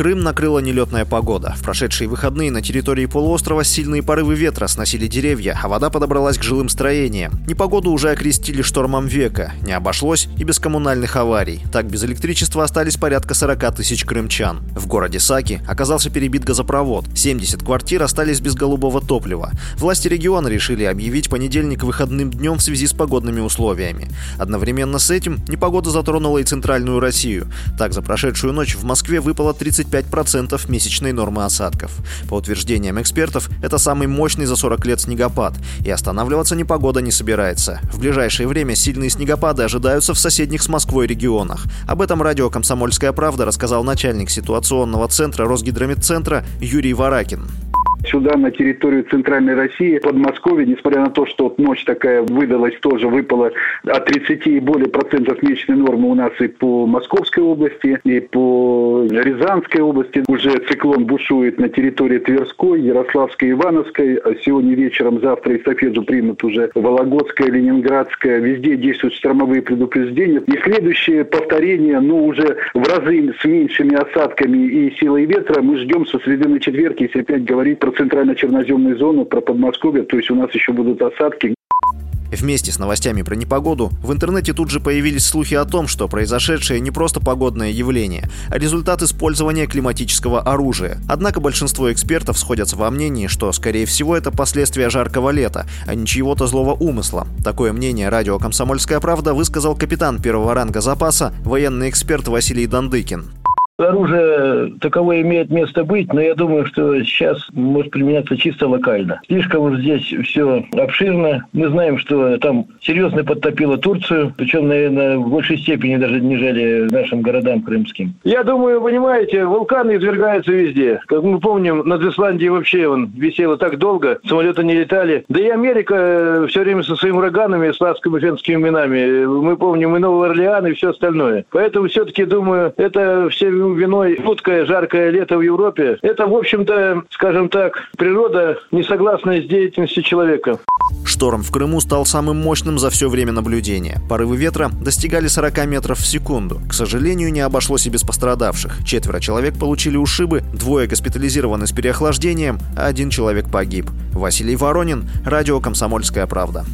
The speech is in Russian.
Крым накрыла нелетная погода. В прошедшие выходные на территории полуострова сильные порывы ветра сносили деревья, а вода подобралась к жилым строениям. Непогоду уже окрестили штормом века. Не обошлось и без коммунальных аварий. Так без электричества остались порядка 40 тысяч крымчан. В городе Саки оказался перебит газопровод. 70 квартир остались без голубого топлива. Власти региона решили объявить понедельник выходным днем в связи с погодными условиями. Одновременно с этим непогода затронула и центральную Россию. Так, за прошедшую ночь в Москве выпало 30 25% месячной нормы осадков. По утверждениям экспертов, это самый мощный за 40 лет снегопад, и останавливаться непогода не собирается. В ближайшее время сильные снегопады ожидаются в соседних с Москвой регионах. Об этом радио «Комсомольская правда» рассказал начальник ситуационного центра Росгидромедцентра Юрий Варакин сюда, на территорию Центральной России, Подмосковье, несмотря на то, что вот ночь такая выдалась, тоже выпала от 30 и более процентов месячной нормы у нас и по Московской области, и по Рязанской области. Уже циклон бушует на территории Тверской, Ярославской, Ивановской. Сегодня вечером, завтра эстафету примут уже Вологодская, Ленинградская. Везде действуют штормовые предупреждения. И следующее повторение, ну, уже в разы с меньшими осадками и силой ветра мы ждем со среды на четверг, если опять говорить про центрально-черноземную зону, про Подмосковье, то есть у нас еще будут осадки. Вместе с новостями про непогоду в интернете тут же появились слухи о том, что произошедшее не просто погодное явление, а результат использования климатического оружия. Однако большинство экспертов сходятся во мнении, что, скорее всего, это последствия жаркого лета, а не чьего-то злого умысла. Такое мнение радио «Комсомольская правда» высказал капитан первого ранга запаса, военный эксперт Василий Дандыкин. Оружие таковое имеет место быть, но я думаю, что сейчас может применяться чисто локально. Слишком уж здесь все обширно. Мы знаем, что там серьезно подтопило Турцию, причем, наверное, в большей степени даже нежели нашим городам крымским. Я думаю, понимаете, вулканы извергаются везде. Как мы помним, над Исландией вообще он висел так долго, самолеты не летали. Да и Америка э, все время со своими ураганами, сладскими фенскими именами. Мы помним и Новый Орлеан, и все остальное. Поэтому все-таки, думаю, это все виной жуткое жаркое лето в Европе. Это, в общем-то, скажем так, природа, не согласная с деятельностью человека. Шторм в Крыму стал самым мощным за все время наблюдения. Порывы ветра достигали 40 метров в секунду. К сожалению, не обошлось и без пострадавших. Четверо человек получили ушибы, двое госпитализированы с переохлаждением, а один человек погиб. Василий Воронин, радио «Комсомольская правда».